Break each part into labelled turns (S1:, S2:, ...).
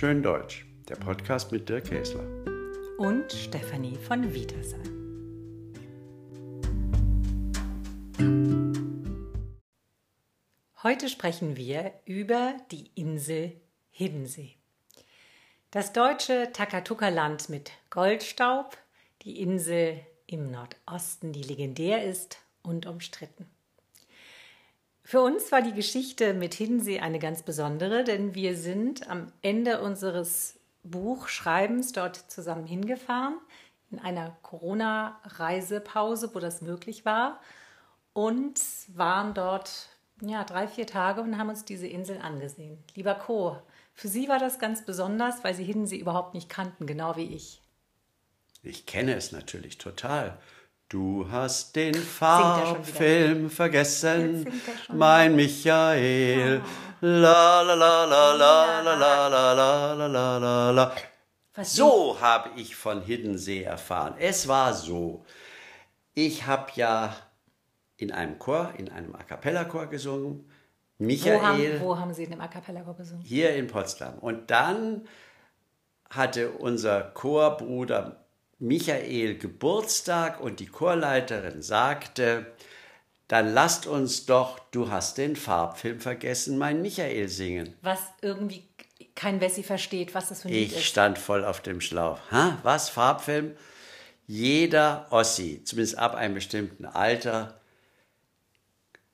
S1: Schön Deutsch, der Podcast mit Dirk Käsler.
S2: Und Stefanie von Vitersheim. Heute sprechen wir über die Insel Hiddensee. Das deutsche Takatuka-Land mit Goldstaub, die Insel im Nordosten, die legendär ist und umstritten. Für uns war die Geschichte mit Hiddensee eine ganz besondere, denn wir sind am Ende unseres Buchschreibens dort zusammen hingefahren, in einer Corona-Reisepause, wo das möglich war, und waren dort ja, drei, vier Tage und haben uns diese Insel angesehen. Lieber Co., für Sie war das ganz besonders, weil Sie Hiddensee überhaupt nicht kannten, genau wie ich.
S1: Ich kenne es natürlich total. Du hast den Farbfilm vergessen, mein Michael. La la la la la la la la la la la la. So habe ich von Hiddensee erfahren. Es war so. Ich habe ja in einem Chor, in einem A cappella Chor gesungen. Michael.
S2: Wo haben, wo haben Sie in dem A cappella Chor gesungen?
S1: Hier in Potsdam. Und dann hatte unser Chorbruder Michael Geburtstag und die Chorleiterin sagte, dann lasst uns doch, du hast den Farbfilm vergessen, mein Michael singen.
S2: Was irgendwie kein Wessi versteht, was das für ein
S1: Lied ist. Ich stand voll auf dem Schlauch. Ha, was, Farbfilm? Jeder Ossi, zumindest ab einem bestimmten Alter,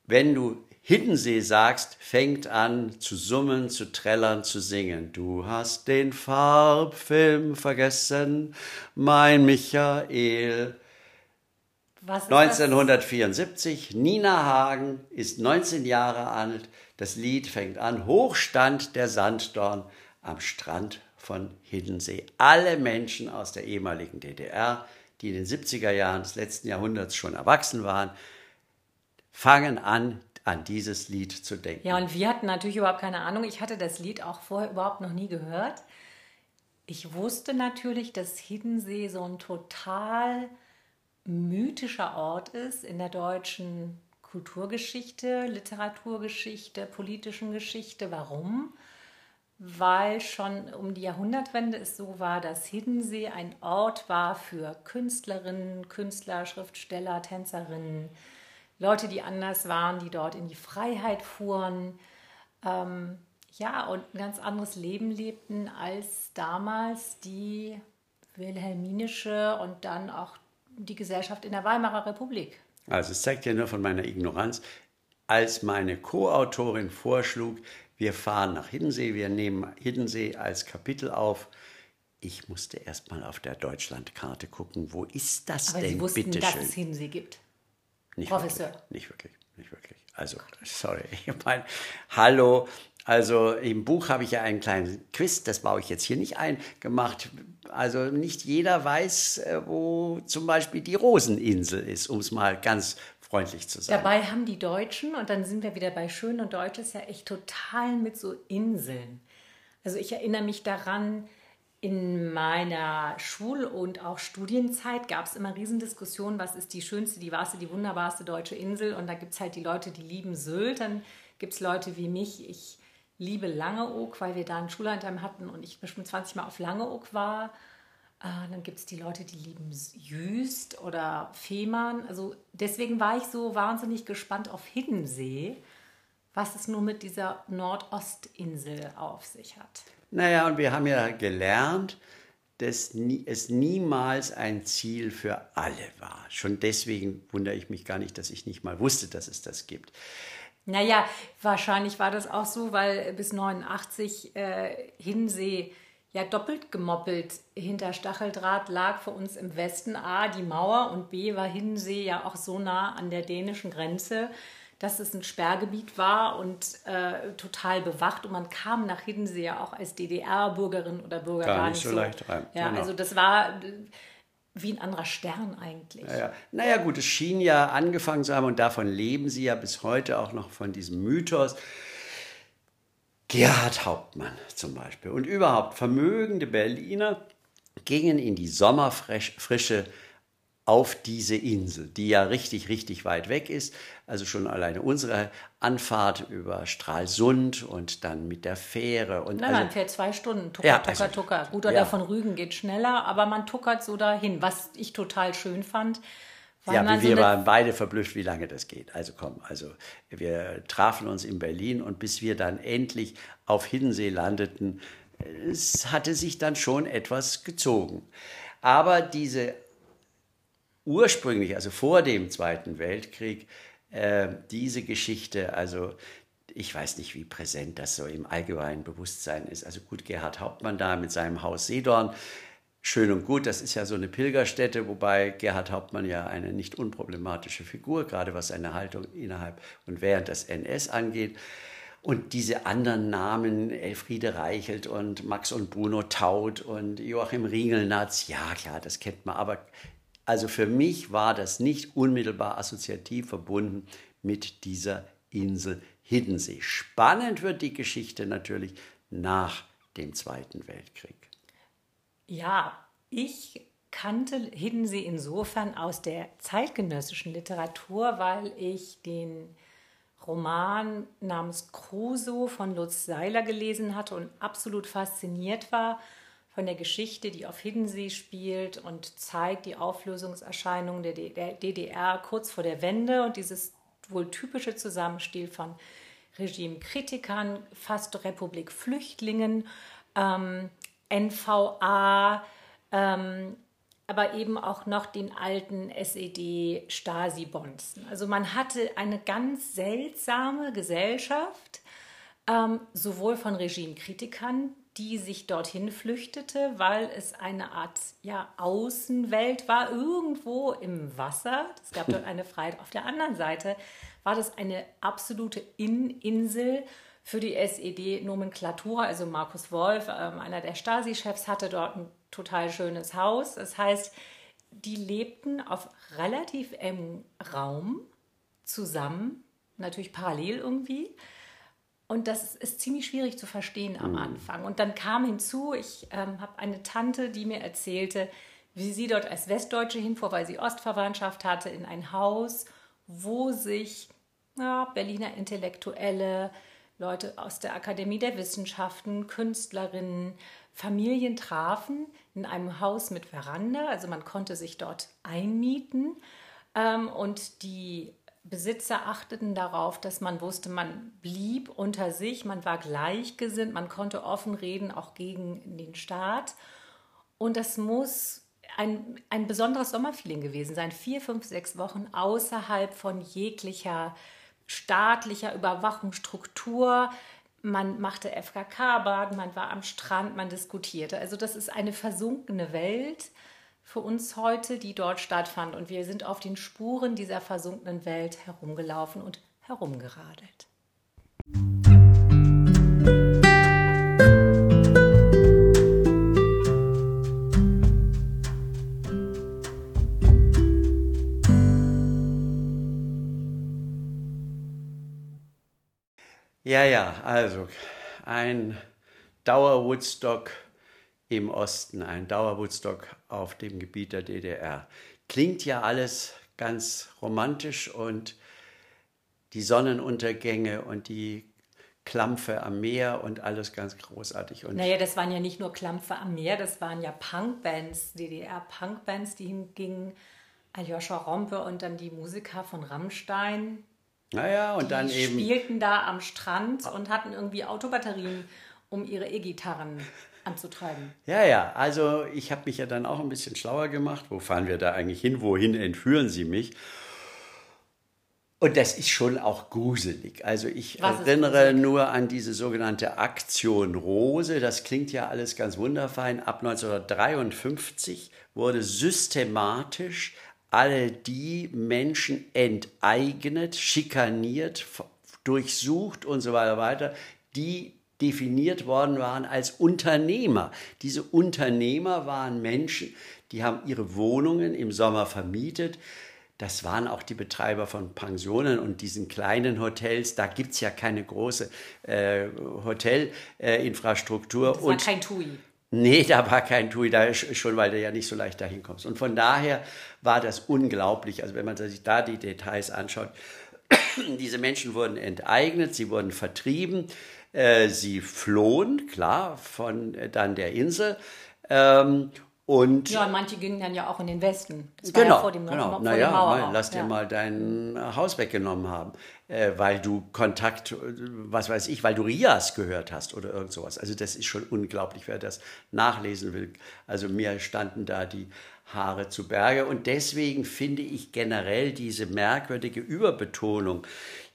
S1: wenn du Hiddensee sagst, fängt an zu summen, zu trällern, zu singen. Du hast den Farbfilm vergessen, mein Michael. Was 1974, Nina Hagen ist 19 Jahre alt. Das Lied fängt an, Hochstand der Sanddorn am Strand von Hiddensee. Alle Menschen aus der ehemaligen DDR, die in den 70er Jahren des letzten Jahrhunderts schon erwachsen waren, fangen an, an dieses Lied zu denken.
S2: Ja, und wir hatten natürlich überhaupt keine Ahnung. Ich hatte das Lied auch vorher überhaupt noch nie gehört. Ich wusste natürlich, dass Hiddensee so ein total mythischer Ort ist in der deutschen Kulturgeschichte, Literaturgeschichte, politischen Geschichte. Warum? Weil schon um die Jahrhundertwende es so war, dass Hiddensee ein Ort war für Künstlerinnen, Künstler, Schriftsteller, Tänzerinnen, Leute, die anders waren, die dort in die Freiheit fuhren, ähm, ja, und ein ganz anderes Leben lebten als damals die wilhelminische und dann auch die Gesellschaft in der Weimarer Republik.
S1: Also es zeigt ja nur von meiner Ignoranz. Als meine Co-Autorin vorschlug, wir fahren nach Hiddensee, wir nehmen Hiddensee als Kapitel auf, ich musste erst mal auf der Deutschlandkarte gucken, wo ist das
S2: Aber
S1: denn,
S2: Sie wussten,
S1: bitte
S2: dass
S1: schön?
S2: es Hiddensee gibt.
S1: Nicht
S2: Professor.
S1: Wirklich, nicht wirklich, nicht wirklich. Also, sorry. Ich meine, hallo. Also im Buch habe ich ja einen kleinen Quiz, das baue ich jetzt hier nicht ein, gemacht. Also nicht jeder weiß, äh, wo zum Beispiel die Roseninsel ist, um es mal ganz freundlich zu sagen.
S2: Dabei haben die Deutschen, und dann sind wir wieder bei Schön und Deutsch, ist ja echt total mit so Inseln. Also ich erinnere mich daran, in meiner Schul- und auch Studienzeit gab es immer Riesendiskussionen, was ist die schönste, die wahrste, die wunderbarste deutsche Insel. Und da gibt es halt die Leute, die lieben Sylt. Dann gibt es Leute wie mich. Ich liebe Langeoog, weil wir da einen Schullandheim hatten und ich bestimmt 20 Mal auf Langeoog war. Äh, dann gibt es die Leute, die lieben Jüst oder Fehmarn. Also deswegen war ich so wahnsinnig gespannt auf Hiddensee, was es nur mit dieser Nordostinsel auf sich hat.
S1: Naja, und wir haben ja gelernt, dass es niemals ein Ziel für alle war. Schon deswegen wundere ich mich gar nicht, dass ich nicht mal wusste, dass es das gibt.
S2: Naja, wahrscheinlich war das auch so, weil bis 89 äh, Hinsee ja doppelt gemoppelt hinter Stacheldraht lag für uns im Westen. A, die Mauer und B, war Hinsee ja auch so nah an der dänischen Grenze, dass es ein Sperrgebiet war und äh, total bewacht. Und man kam nach Hiddensee ja auch als DDR-Bürgerin oder Bürger
S1: gar, gar nicht so, leicht rein.
S2: Ja, genau. also das war äh, wie ein anderer Stern eigentlich.
S1: Naja. naja, gut, es schien ja angefangen zu haben und davon leben sie ja bis heute auch noch von diesem Mythos. Gerhard Hauptmann zum Beispiel und überhaupt vermögende Berliner gingen in die Sommerfrische auf diese Insel, die ja richtig, richtig weit weg ist. Also schon alleine unsere Anfahrt über Stralsund und dann mit der Fähre. Und
S2: Nein,
S1: also,
S2: man fährt zwei Stunden. Tucker,
S1: Ja,
S2: tucker,
S1: also-
S2: tucker. Gut, oder
S1: ja.
S2: von Rügen geht schneller, aber man tuckert so dahin, was ich total schön fand.
S1: Ja, wir
S2: so
S1: waren beide verblüfft, wie lange das geht. Also komm, also wir trafen uns in Berlin und bis wir dann endlich auf Hiddensee landeten, es hatte sich dann schon etwas gezogen. Aber diese ursprünglich, also vor dem Zweiten Weltkrieg, äh, diese Geschichte, also ich weiß nicht, wie präsent das so im allgemeinen Bewusstsein ist. Also gut, Gerhard Hauptmann da mit seinem Haus Seedorn, schön und gut, das ist ja so eine Pilgerstätte, wobei Gerhard Hauptmann ja eine nicht unproblematische Figur, gerade was seine Haltung innerhalb und während des NS angeht. Und diese anderen Namen, Elfriede Reichelt und Max und Bruno Taut und Joachim Ringelnatz, ja klar, das kennt man, aber also für mich war das nicht unmittelbar assoziativ verbunden mit dieser Insel Hiddensee. Spannend wird die Geschichte natürlich nach dem Zweiten Weltkrieg.
S2: Ja, ich kannte Hiddensee insofern aus der zeitgenössischen Literatur, weil ich den Roman namens Crusoe von Lutz Seiler gelesen hatte und absolut fasziniert war von der Geschichte, die auf Hiddensee spielt und zeigt die Auflösungserscheinungen der DDR kurz vor der Wende und dieses wohl typische Zusammenspiel von Regimekritikern, fast Republik-Flüchtlingen, ähm, NVA, ähm, aber eben auch noch den alten SED-Stasi-Bonzen. Also man hatte eine ganz seltsame Gesellschaft, ähm, sowohl von Regimekritikern, die sich dorthin flüchtete, weil es eine Art ja, Außenwelt war, irgendwo im Wasser. Es gab dort eine Freiheit. Auf der anderen Seite war das eine absolute In-Insel für die SED-Nomenklatur. Also Markus Wolf, ähm, einer der Stasi-Chefs, hatte dort ein total schönes Haus. Das heißt, die lebten auf relativ engem Raum zusammen, natürlich parallel irgendwie. Und das ist ziemlich schwierig zu verstehen am Anfang. Und dann kam hinzu, ich ähm, habe eine Tante, die mir erzählte, wie sie dort als Westdeutsche hinfuhr, weil sie Ostverwandtschaft hatte, in ein Haus, wo sich ja, Berliner Intellektuelle, Leute aus der Akademie der Wissenschaften, Künstlerinnen, Familien trafen, in einem Haus mit Veranda. Also man konnte sich dort einmieten. Ähm, und die Besitzer achteten darauf, dass man wusste, man blieb unter sich, man war gleichgesinnt, man konnte offen reden, auch gegen den Staat. Und das muss ein, ein besonderes Sommerfeeling gewesen sein. Vier, fünf, sechs Wochen außerhalb von jeglicher staatlicher Überwachungsstruktur. Man machte FKK-Baden, man war am Strand, man diskutierte. Also das ist eine versunkene Welt für uns heute, die dort stattfand. Und wir sind auf den Spuren dieser versunkenen Welt herumgelaufen und herumgeradelt.
S1: Ja, ja, also ein Dauer-Woodstock im Osten, ein Dauer-Woodstock auf dem Gebiet der DDR. Klingt ja alles ganz romantisch und die Sonnenuntergänge und die Klampfe am Meer und alles ganz großartig. Und
S2: Naja, das waren ja nicht nur Klampfe am Meer, das waren ja Punkbands, DDR-Punkbands, die hingingen. Aljoscha Rompe und dann die Musiker von Rammstein,
S1: naja, und
S2: die
S1: dann eben.
S2: spielten da am Strand und hatten irgendwie Autobatterien, um ihre E-Gitarren anzutreiben.
S1: Ja, ja, also ich habe mich ja dann auch ein bisschen schlauer gemacht. Wo fahren wir da eigentlich hin? Wohin entführen Sie mich? Und das ist schon auch gruselig. Also ich
S2: Was
S1: erinnere nur an diese sogenannte Aktion Rose. Das klingt ja alles ganz wunderfein. Ab 1953 wurde systematisch alle die Menschen enteignet, schikaniert, durchsucht und so weiter weiter, die definiert worden waren als Unternehmer. Diese Unternehmer waren Menschen, die haben ihre Wohnungen im Sommer vermietet. Das waren auch die Betreiber von Pensionen und diesen kleinen Hotels. Da gibt's ja keine große äh, Hotelinfrastruktur.
S2: Das war
S1: und
S2: kein TUI.
S1: Nee, da war kein Tui, da schon, weil du ja nicht so leicht dahin kommst. Und von daher war das unglaublich. Also wenn man sich da die Details anschaut, diese Menschen wurden enteignet, sie wurden vertrieben, äh, sie flohen, klar, von äh, dann der Insel. Ähm, und
S2: ja, manche gingen dann ja auch in den Westen.
S1: Das genau, ja vor dem, genau. Vor naja, mal, lass dir ja. mal dein Haus weggenommen haben, äh, weil du Kontakt, was weiß ich, weil du Rias gehört hast oder irgend sowas. Also das ist schon unglaublich, wer das nachlesen will. Also mir standen da die Haare zu Berge und deswegen finde ich generell diese merkwürdige Überbetonung,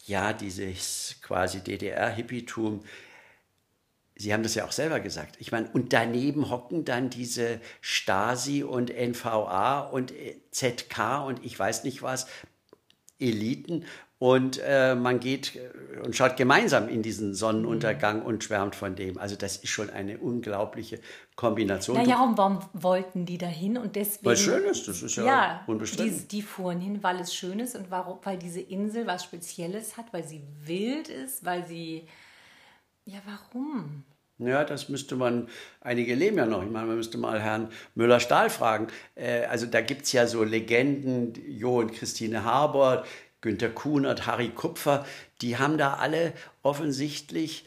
S1: ja, dieses quasi DDR-Hippietum, Sie haben das ja auch selber gesagt. Ich meine, und daneben hocken dann diese Stasi und NVA und äh, ZK und ich weiß nicht was, Eliten. Und äh, man geht äh, und schaut gemeinsam in diesen Sonnenuntergang mhm. und schwärmt von dem. Also das ist schon eine unglaubliche Kombination.
S2: Naja, und warum wollten die dahin? Und deswegen,
S1: weil es schön ist, das ist ja, ja unbestritten.
S2: Die, die fuhren hin, weil es schön ist und warum, weil diese Insel was Spezielles hat, weil sie wild ist, weil sie ja, warum?
S1: Ja, das müsste man, einige leben ja noch. Ich meine, man müsste mal Herrn Müller-Stahl fragen. Äh, also da gibt es ja so Legenden, Jo und Christine Harbord, Günter Kuhnert, Harry Kupfer, die haben da alle offensichtlich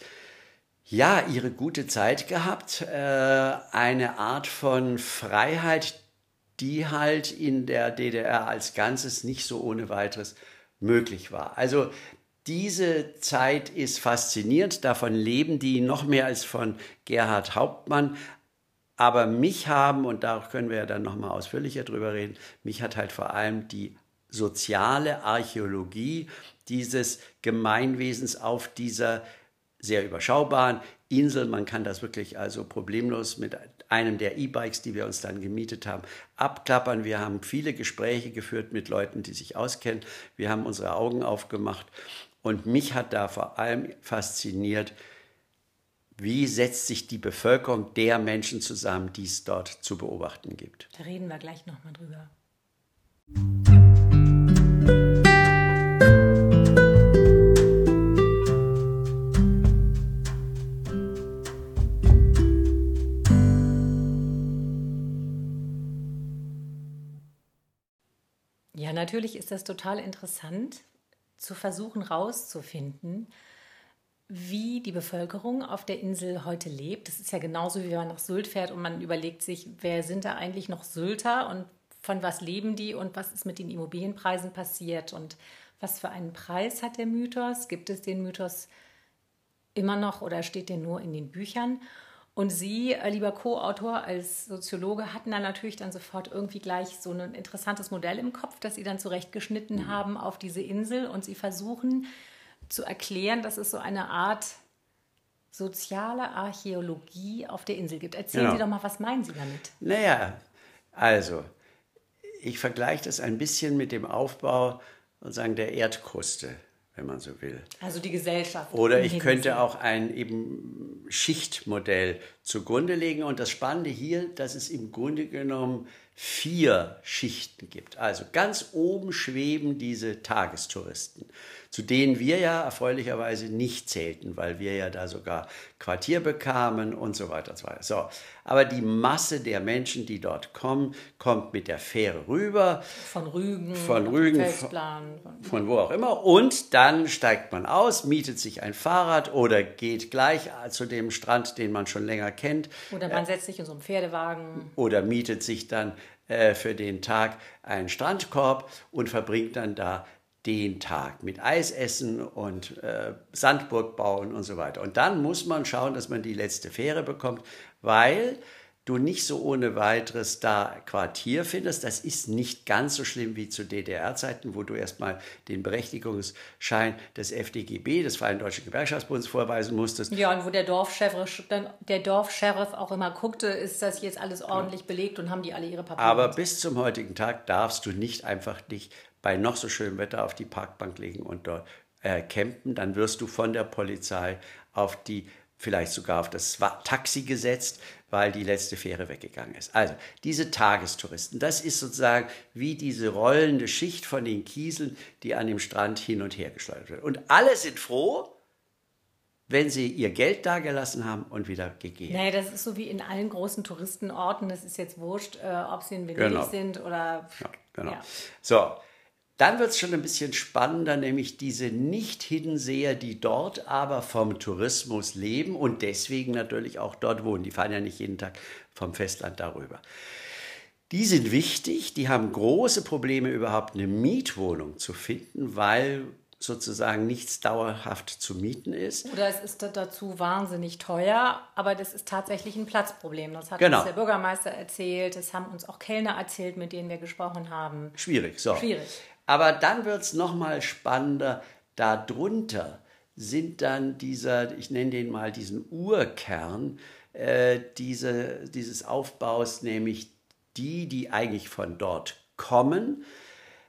S1: ja ihre gute Zeit gehabt. Äh, eine Art von Freiheit, die halt in der DDR als Ganzes nicht so ohne weiteres möglich war. Also diese Zeit ist faszinierend, davon leben die noch mehr als von Gerhard Hauptmann. Aber mich haben, und da können wir ja dann nochmal ausführlicher drüber reden, mich hat halt vor allem die soziale Archäologie dieses Gemeinwesens auf dieser sehr überschaubaren Insel. Man kann das wirklich also problemlos mit einem der E-Bikes, die wir uns dann gemietet haben, abklappern. Wir haben viele Gespräche geführt mit Leuten, die sich auskennen. Wir haben unsere Augen aufgemacht und mich hat da vor allem fasziniert, wie setzt sich die Bevölkerung der Menschen zusammen, die es dort zu beobachten gibt.
S2: Da reden wir gleich nochmal drüber. Ja, natürlich ist das total interessant, zu versuchen herauszufinden, wie die Bevölkerung auf der Insel heute lebt. Das ist ja genauso, wie wenn man nach Sylt fährt und man überlegt sich, wer sind da eigentlich noch Sylter und von was leben die und was ist mit den Immobilienpreisen passiert und was für einen Preis hat der Mythos? Gibt es den Mythos immer noch oder steht der nur in den Büchern? Und Sie, äh, lieber Co-Autor als Soziologe, hatten dann natürlich dann sofort irgendwie gleich so ein interessantes Modell im Kopf, das Sie dann zurechtgeschnitten mhm. haben auf diese Insel und Sie versuchen zu erklären, dass es so eine Art soziale Archäologie auf der Insel gibt. Erzählen genau. Sie doch mal, was meinen Sie damit?
S1: Naja, also, ich vergleiche das ein bisschen mit dem Aufbau sozusagen der Erdkruste wenn man so will.
S2: Also die Gesellschaft.
S1: Oder ich könnte auch ein eben Schichtmodell zugrunde legen. Und das Spannende hier, dass es im Grunde genommen vier Schichten gibt. Also ganz oben schweben diese Tagestouristen zu denen wir ja erfreulicherweise nicht zählten, weil wir ja da sogar Quartier bekamen und so weiter. Und so, weiter. so, aber die Masse der Menschen, die dort kommen, kommt mit der Fähre rüber.
S2: Von Rügen,
S1: von Rügen, von, von wo auch immer. Und dann steigt man aus, mietet sich ein Fahrrad oder geht gleich zu dem Strand, den man schon länger kennt.
S2: Oder man setzt sich in so einen Pferdewagen.
S1: Oder mietet sich dann äh, für den Tag einen Strandkorb und verbringt dann da den Tag mit Eis essen und äh, Sandburg bauen und so weiter. Und dann muss man schauen, dass man die letzte Fähre bekommt, weil du nicht so ohne weiteres da Quartier findest. Das ist nicht ganz so schlimm wie zu DDR-Zeiten, wo du erstmal den Berechtigungsschein des FDGB, des Freien Deutschen Gewerkschaftsbundes, vorweisen musstest.
S2: Ja, und wo der der Dorfsheriff auch immer guckte, ist das jetzt alles ordentlich ja. belegt und haben die alle ihre Papiere.
S1: Aber bis zum heutigen Tag darfst du nicht einfach dich bei noch so schönem Wetter auf die Parkbank legen und dort äh, campen, dann wirst du von der Polizei auf die, vielleicht sogar auf das Taxi gesetzt, weil die letzte Fähre weggegangen ist. Also diese Tagestouristen, das ist sozusagen wie diese rollende Schicht von den Kieseln, die an dem Strand hin und her geschleudert wird. Und alle sind froh, wenn sie ihr Geld dagelassen haben und wieder gegeben.
S2: Naja, das ist so wie in allen großen Touristenorten. Das ist jetzt wurscht, äh, ob sie in Venedig
S1: Genau.
S2: sind oder.
S1: Ja, genau.
S2: Ja.
S1: So, dann wird es schon ein bisschen spannender, nämlich diese Nicht-Hiddenseher, die dort aber vom Tourismus leben und deswegen natürlich auch dort wohnen. Die fahren ja nicht jeden Tag vom Festland darüber. Die sind wichtig, die haben große Probleme, überhaupt eine Mietwohnung zu finden, weil sozusagen nichts dauerhaft zu mieten ist.
S2: Oder es ist da- dazu wahnsinnig teuer, aber das ist tatsächlich ein Platzproblem. Das hat
S1: Genau.
S2: uns der Bürgermeister erzählt, das haben uns auch Kellner erzählt, mit denen wir gesprochen haben.
S1: Schwierig, so.
S2: Schwierig.
S1: Aber dann wird es nochmal spannender. Darunter sind dann dieser, ich nenne den mal diesen Urkern äh, diese, dieses Aufbaus, nämlich die, die eigentlich von dort kommen,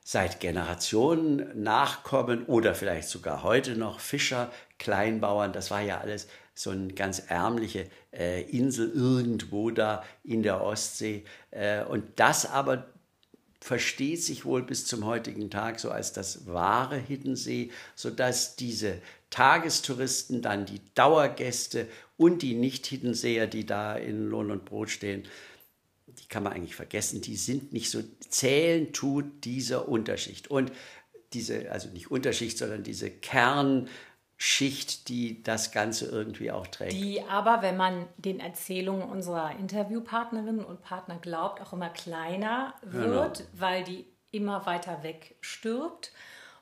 S1: seit Generationen nachkommen oder vielleicht sogar heute noch Fischer, Kleinbauern, das war ja alles so eine ganz ärmliche äh, Insel irgendwo da in der Ostsee. Äh, und das aber versteht sich wohl bis zum heutigen Tag so als das wahre Hiddensee, sodass diese Tagestouristen dann die Dauergäste und die Nicht-Hiddenseer, die da in Lohn und Brot stehen, die kann man eigentlich vergessen, die sind nicht so, zählen tut dieser Unterschicht. Und diese, also nicht Unterschicht, sondern diese Kernschicht, die das Ganze irgendwie auch trägt.
S2: Die aber, wenn man den Erzählungen unserer Interviewpartnerinnen und Partner glaubt, auch immer kleiner wird, weil die immer weiter weg stirbt.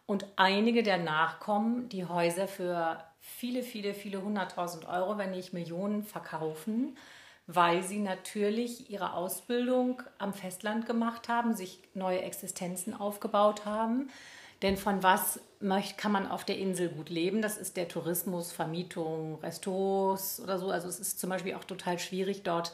S2: Und einige der Nachkommen die Häuser für viele, viele, viele hunderttausend Euro, wenn nicht Millionen verkaufen, weil sie natürlich ihre Ausbildung am Festland gemacht haben, sich neue Existenzen aufgebaut haben. Denn von was kann man auf der Insel gut leben? Das ist der Tourismus, Vermietung, Restos oder so. Also es ist zum Beispiel auch total schwierig, dort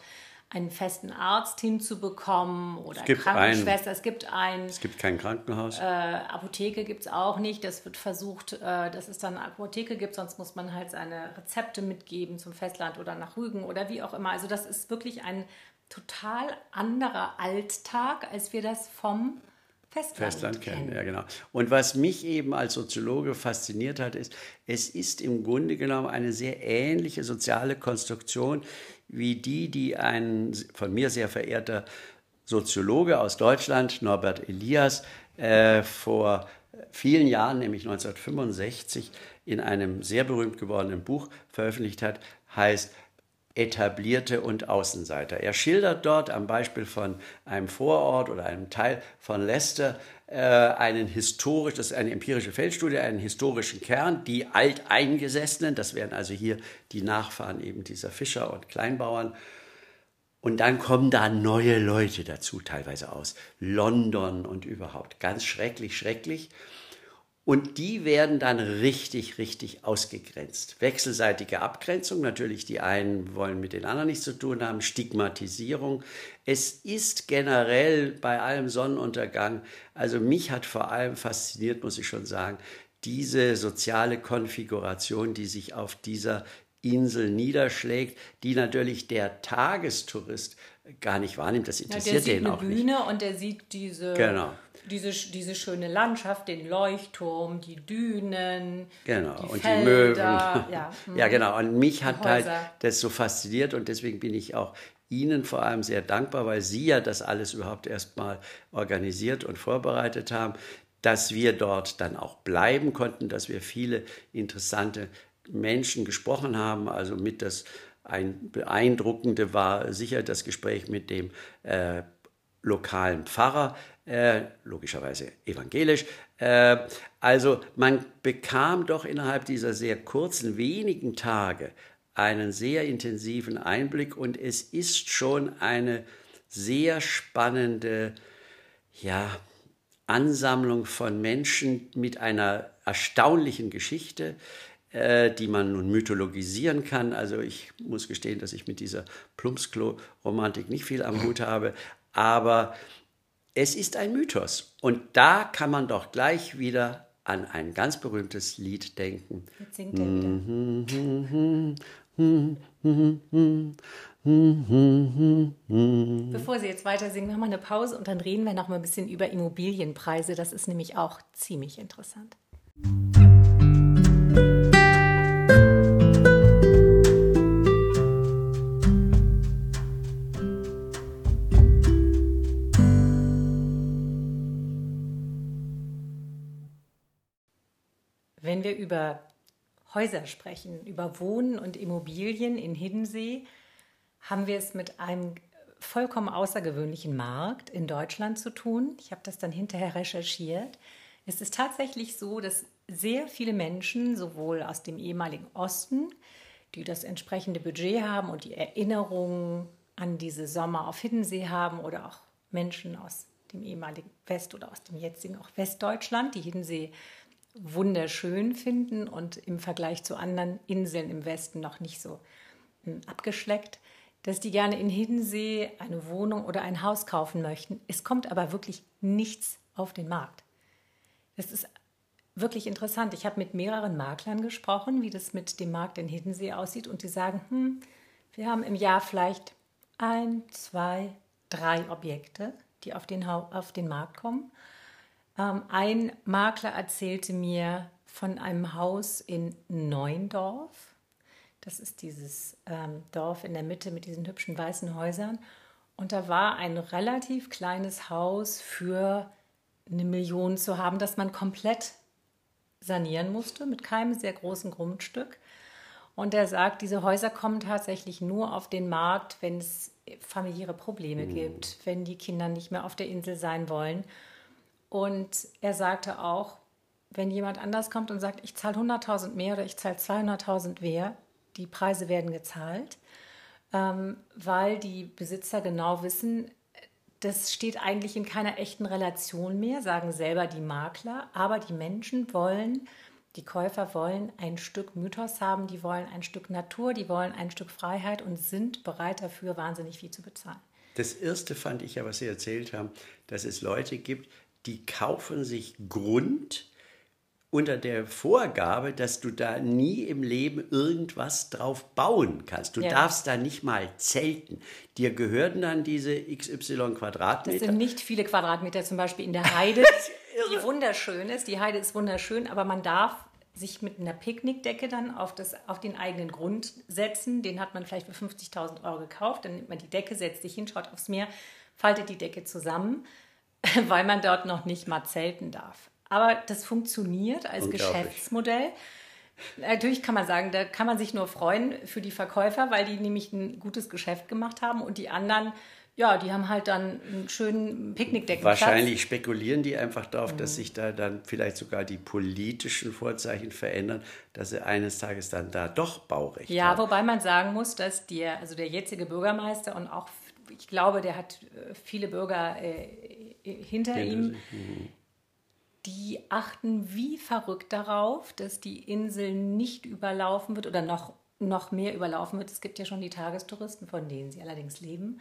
S2: einen festen Arzt hinzubekommen oder
S1: gibt
S2: Krankenschwester. Es gibt einen.
S1: es gibt kein Krankenhaus.
S2: Äh, Apotheke gibt es auch nicht. Das wird versucht, äh, dass es dann eine Apotheke gibt, sonst muss man halt seine Rezepte mitgeben zum Festland oder nach Rügen oder wie auch immer. Also das ist wirklich ein total anderer Alltag, als wir das vom Festland,
S1: Festland kennen, ja genau. Und was mich eben als Soziologe fasziniert hat, ist, es ist im Grunde genommen eine sehr ähnliche soziale Konstruktion wie die, die ein von mir sehr verehrter Soziologe aus Deutschland, Norbert Elias, äh, vor vielen Jahren, nämlich 1965, in einem sehr berühmt gewordenen Buch veröffentlicht hat, heißt Etablierte und Außenseiter. Er schildert dort am Beispiel von einem Vorort oder einem Teil von Leicester äh, einen historisch, das ist eine empirische Feldstudie, einen historischen Kern, die Alteingesessenen, das wären also hier die Nachfahren eben dieser Fischer und Kleinbauern. Und dann kommen da neue Leute dazu, teilweise aus London und überhaupt. Ganz schrecklich, schrecklich. Und die werden dann richtig, richtig ausgegrenzt. Wechselseitige Abgrenzung, natürlich die einen wollen mit den anderen nichts zu tun haben, Stigmatisierung. Es ist generell bei allem Sonnenuntergang, also mich hat vor allem fasziniert, muss ich schon sagen, diese soziale Konfiguration, die sich auf dieser Insel niederschlägt, die natürlich der Tagestourist gar nicht wahrnimmt. Das
S2: Ja, der
S1: interessiert
S2: sieht
S1: den
S2: eine
S1: auch nicht.
S2: Bühne und der sieht diese,
S1: Genau.
S2: Diese, diese schöne Landschaft, den Leuchtturm, die Dünen,
S1: Genau,
S2: die
S1: und die
S2: Felder.
S1: Möwen.
S2: Ja,
S1: ja, genau. Und mich hat halt
S2: Häuser.
S1: das so fasziniert und deswegen bin ich auch Ihnen vor allem sehr dankbar, weil Sie ja das alles überhaupt erstmal organisiert und vorbereitet haben, dass wir dort dann auch bleiben konnten, dass wir viele interessante Menschen gesprochen haben. Also mit das ein beeindruckende war sicher das Gespräch mit dem äh, lokalen Pfarrer, äh, logischerweise evangelisch. Äh, also man bekam doch innerhalb dieser sehr kurzen, wenigen Tage einen sehr intensiven Einblick und es ist schon eine sehr spannende, ja, Ansammlung von Menschen mit einer erstaunlichen Geschichte, äh, die man nun mythologisieren kann. Also ich muss gestehen, dass ich mit dieser Plumpsklo-Romantik nicht viel am Hut habe, aber es ist ein Mythos. Und da kann man doch gleich wieder an ein ganz berühmtes Lied denken.
S2: Jetzt singt er wieder. Bevor Sie jetzt weiter singen, machen wir eine Pause und dann reden wir noch mal ein bisschen über Immobilienpreise. Das ist nämlich auch ziemlich interessant. Über Häuser sprechen, über Wohnen und Immobilien in Hiddensee, haben wir es mit einem vollkommen außergewöhnlichen Markt in Deutschland zu tun. Ich habe das dann hinterher recherchiert. Es ist tatsächlich so, dass sehr viele Menschen, sowohl aus dem ehemaligen Osten, die das entsprechende Budget haben und die Erinnerungen an diese Sommer auf Hiddensee haben, oder auch Menschen aus dem ehemaligen West- oder aus dem jetzigen auch Westdeutschland, die Hiddensee wunderschön finden und im Vergleich zu anderen Inseln im Westen noch nicht so hm, abgeschleckt, dass die gerne in Hiddensee eine Wohnung oder ein Haus kaufen möchten. Es kommt aber wirklich nichts auf den Markt. Das ist wirklich interessant. Ich habe mit mehreren Maklern gesprochen, wie das mit dem Markt in Hiddensee aussieht und die sagen, hm, wir haben im Jahr vielleicht ein, zwei, drei Objekte, die auf den, auf den Markt kommen. Ähm, ein Makler erzählte mir von einem Haus in Neuendorf. Das ist dieses ähm, Dorf in der Mitte mit diesen hübschen weißen Häusern. Und da war ein relativ kleines Haus für eine Million zu haben, das man komplett sanieren musste, mit keinem sehr großen Grundstück. Und er sagt, diese Häuser kommen tatsächlich nur auf den Markt, wenn es familiäre Probleme mhm. gibt, wenn die Kinder nicht mehr auf der Insel sein wollen. Und er sagte auch, wenn jemand anders kommt und sagt, ich zahle 100.000 mehr oder ich zahle 200.000 mehr, die Preise werden gezahlt, ähm, weil die Besitzer genau wissen, das steht eigentlich in keiner echten Relation mehr, sagen selber die Makler, aber die Menschen wollen, die Käufer wollen ein Stück Mythos haben, die wollen ein Stück Natur, die wollen ein Stück Freiheit und sind bereit dafür, wahnsinnig viel zu bezahlen.
S1: Das erste fand ich ja, was Sie erzählt haben, dass es Leute gibt, die kaufen sich Grund unter der Vorgabe, dass du da nie im Leben irgendwas drauf bauen kannst. Du ja. darfst da nicht mal zelten. Dir gehören dann diese XY Quadratmeter.
S2: Das sind nicht viele Quadratmeter, zum Beispiel in der Heide, die wunderschön ist. Die Heide ist wunderschön, aber man darf sich mit einer Picknickdecke dann auf, das, auf den eigenen Grund setzen. Den hat man vielleicht für 50.000 Euro gekauft. Dann nimmt man die Decke, setzt sich hin, schaut aufs Meer, faltet die Decke zusammen, weil man dort noch nicht mal zelten darf. Aber das funktioniert als Geschäftsmodell. Natürlich kann man sagen, da kann man sich nur freuen für die Verkäufer, weil die nämlich ein gutes Geschäft gemacht haben und die anderen, ja, die haben halt dann einen schönen Picknickdecken.
S1: Wahrscheinlich spekulieren die einfach darauf, mhm. dass sich da dann vielleicht sogar die politischen Vorzeichen verändern, dass sie eines Tages dann da doch Baurecht
S2: ja, haben. Ja, wobei man sagen muss, dass der, also der jetzige Bürgermeister und auch, ich glaube, der hat äh, viele Bürger äh, hinter Hinter ihm. Mhm die achten wie verrückt darauf, dass die Insel nicht überlaufen wird oder noch, noch mehr überlaufen wird. Es gibt ja schon die Tagestouristen, von denen sie allerdings leben.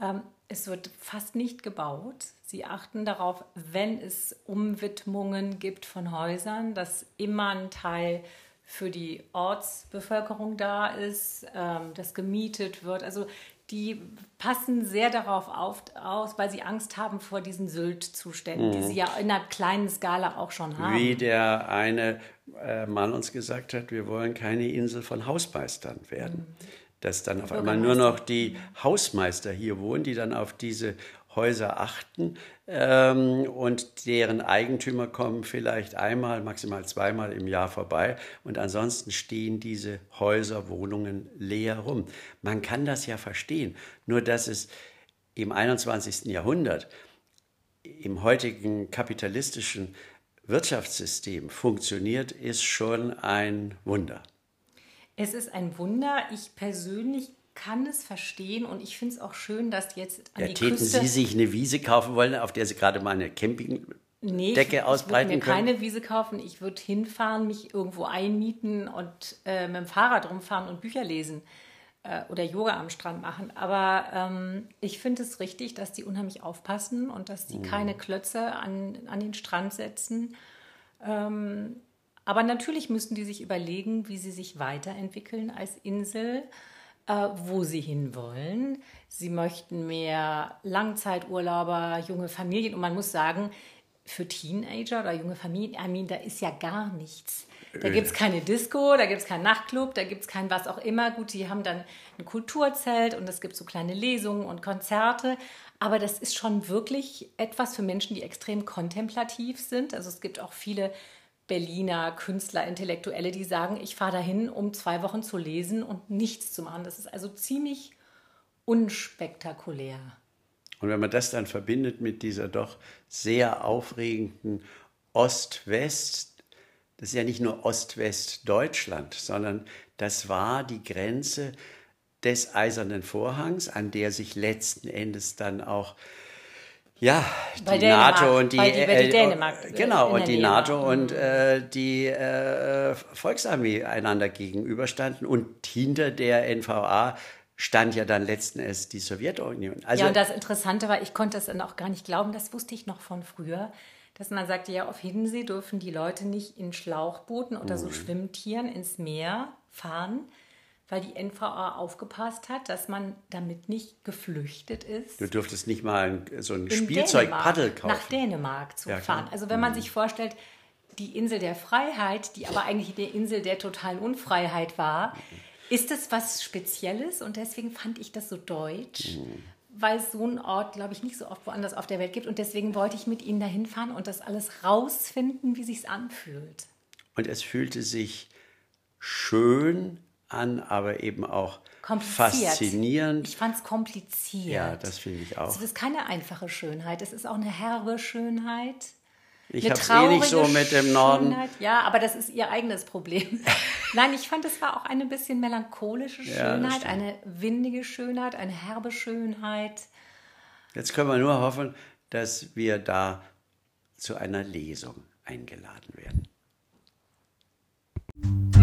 S2: Ähm, es wird fast nicht gebaut. Sie achten darauf, wenn es Umwidmungen gibt von Häusern, dass immer ein Teil für die Ortsbevölkerung da ist, ähm, das gemietet wird. Also die passen sehr darauf auf, aus, weil sie Angst haben vor diesen Sylt-Zuständen, mhm. die sie ja in einer kleinen Skala auch schon haben.
S1: Wie der eine äh, Mann uns gesagt hat, wir wollen keine Insel von Hausmeistern werden. Mhm. Dass dann auf einmal nur noch die Hausmeister hier wohnen, die dann auf diese Häuser achten ähm, und deren Eigentümer kommen vielleicht einmal, maximal zweimal im Jahr vorbei und ansonsten stehen diese Häuser, Wohnungen leer rum. Man kann das ja verstehen, nur dass es im 21. Jahrhundert, im heutigen kapitalistischen Wirtschaftssystem funktioniert, ist schon ein Wunder.
S2: Es ist ein Wunder. Ich persönlich kann es verstehen und ich finde es auch schön, dass jetzt
S1: an ja, die täten Küste... Sie sich eine Wiese kaufen wollen, auf der Sie gerade mal eine Campingdecke nee, ich, ausbreiten
S2: ich würde mir keine Wiese kaufen. Ich würde hinfahren, mich irgendwo einmieten und äh, mit dem Fahrrad rumfahren und Bücher lesen äh, oder Yoga am Strand machen. Aber ähm, ich finde es richtig, dass die unheimlich aufpassen und dass die mhm. keine Klötze an, an den Strand setzen. Ähm, aber natürlich müssen die sich überlegen, wie sie sich weiterentwickeln als Insel äh, wo sie hinwollen. Sie möchten mehr Langzeiturlauber, junge Familien. Und man muss sagen, für Teenager oder junge Familien, I mean, da ist ja gar nichts. Da gibt es keine Disco, da gibt es keinen Nachtclub, da gibt es kein was auch immer. Gut, die haben dann ein Kulturzelt und es gibt so kleine Lesungen und Konzerte. Aber das ist schon wirklich etwas für Menschen, die extrem kontemplativ sind. Also es gibt auch viele Berliner Künstler, Intellektuelle, die sagen, ich fahre dahin, um zwei Wochen zu lesen und nichts zu machen. Das ist also ziemlich unspektakulär.
S1: Und wenn man das dann verbindet mit dieser doch sehr aufregenden Ost-West, das ist ja nicht nur Ost-West-Deutschland, sondern das war die Grenze des Eisernen Vorhangs, an der sich letzten Endes dann auch ja,
S2: Bei
S1: die
S2: Dänemark,
S1: NATO und die,
S2: weil die- die Dänemark, äh,
S1: genau und die
S2: Nähe
S1: NATO
S2: war.
S1: und äh, die äh, Volksarmee einander gegenüberstanden und hinter der NVA stand ja dann letzten Endes die Sowjetunion. Also
S2: ja, und das Interessante war, ich konnte es dann auch gar nicht glauben, das wusste ich noch von früher, dass man sagte, ja, auf Hiddensee dürfen die Leute nicht in Schlauchbooten oder
S1: Mhm.
S2: so Schwimmtieren ins Meer fahren, weil die NVA aufgepasst hat, dass man damit nicht geflüchtet ist.
S1: du durftest nicht mal so ein
S2: in
S1: Spielzeugpaddel kaufen.
S2: Nach Dänemark zu
S1: Ja. Mhm.
S2: fahren. Also wenn man sich vorstellt, die Insel der Freiheit, die aber eigentlich die Insel der totalen Unfreiheit war, ist es was Spezielles und deswegen fand ich das so deutsch,
S1: Mhm.
S2: weil es so einen Ort, glaube ich, nicht so oft woanders auf der Welt gibt und deswegen wollte ich mit ihnen dahin fahren und das alles rausfinden, wie sich's anfühlt.
S1: Und es fühlte sich schön an, aber eben auch faszinierend.
S2: Ich fand es kompliziert.
S1: Ja, das finde ich auch.
S2: Es ist keine einfache Schönheit, es ist auch eine herbe Schönheit.
S1: Ich habe es eh nicht so mit dem Norden.
S2: Schönheit. Ja, aber das ist ihr eigenes Problem. Nein, ich fand, es war auch eine bisschen melancholische Schönheit,
S1: ja,
S2: eine windige Schönheit, eine herbe Schönheit.
S1: Jetzt können wir nur hoffen, dass wir da zu einer Lesung eingeladen werden. Musik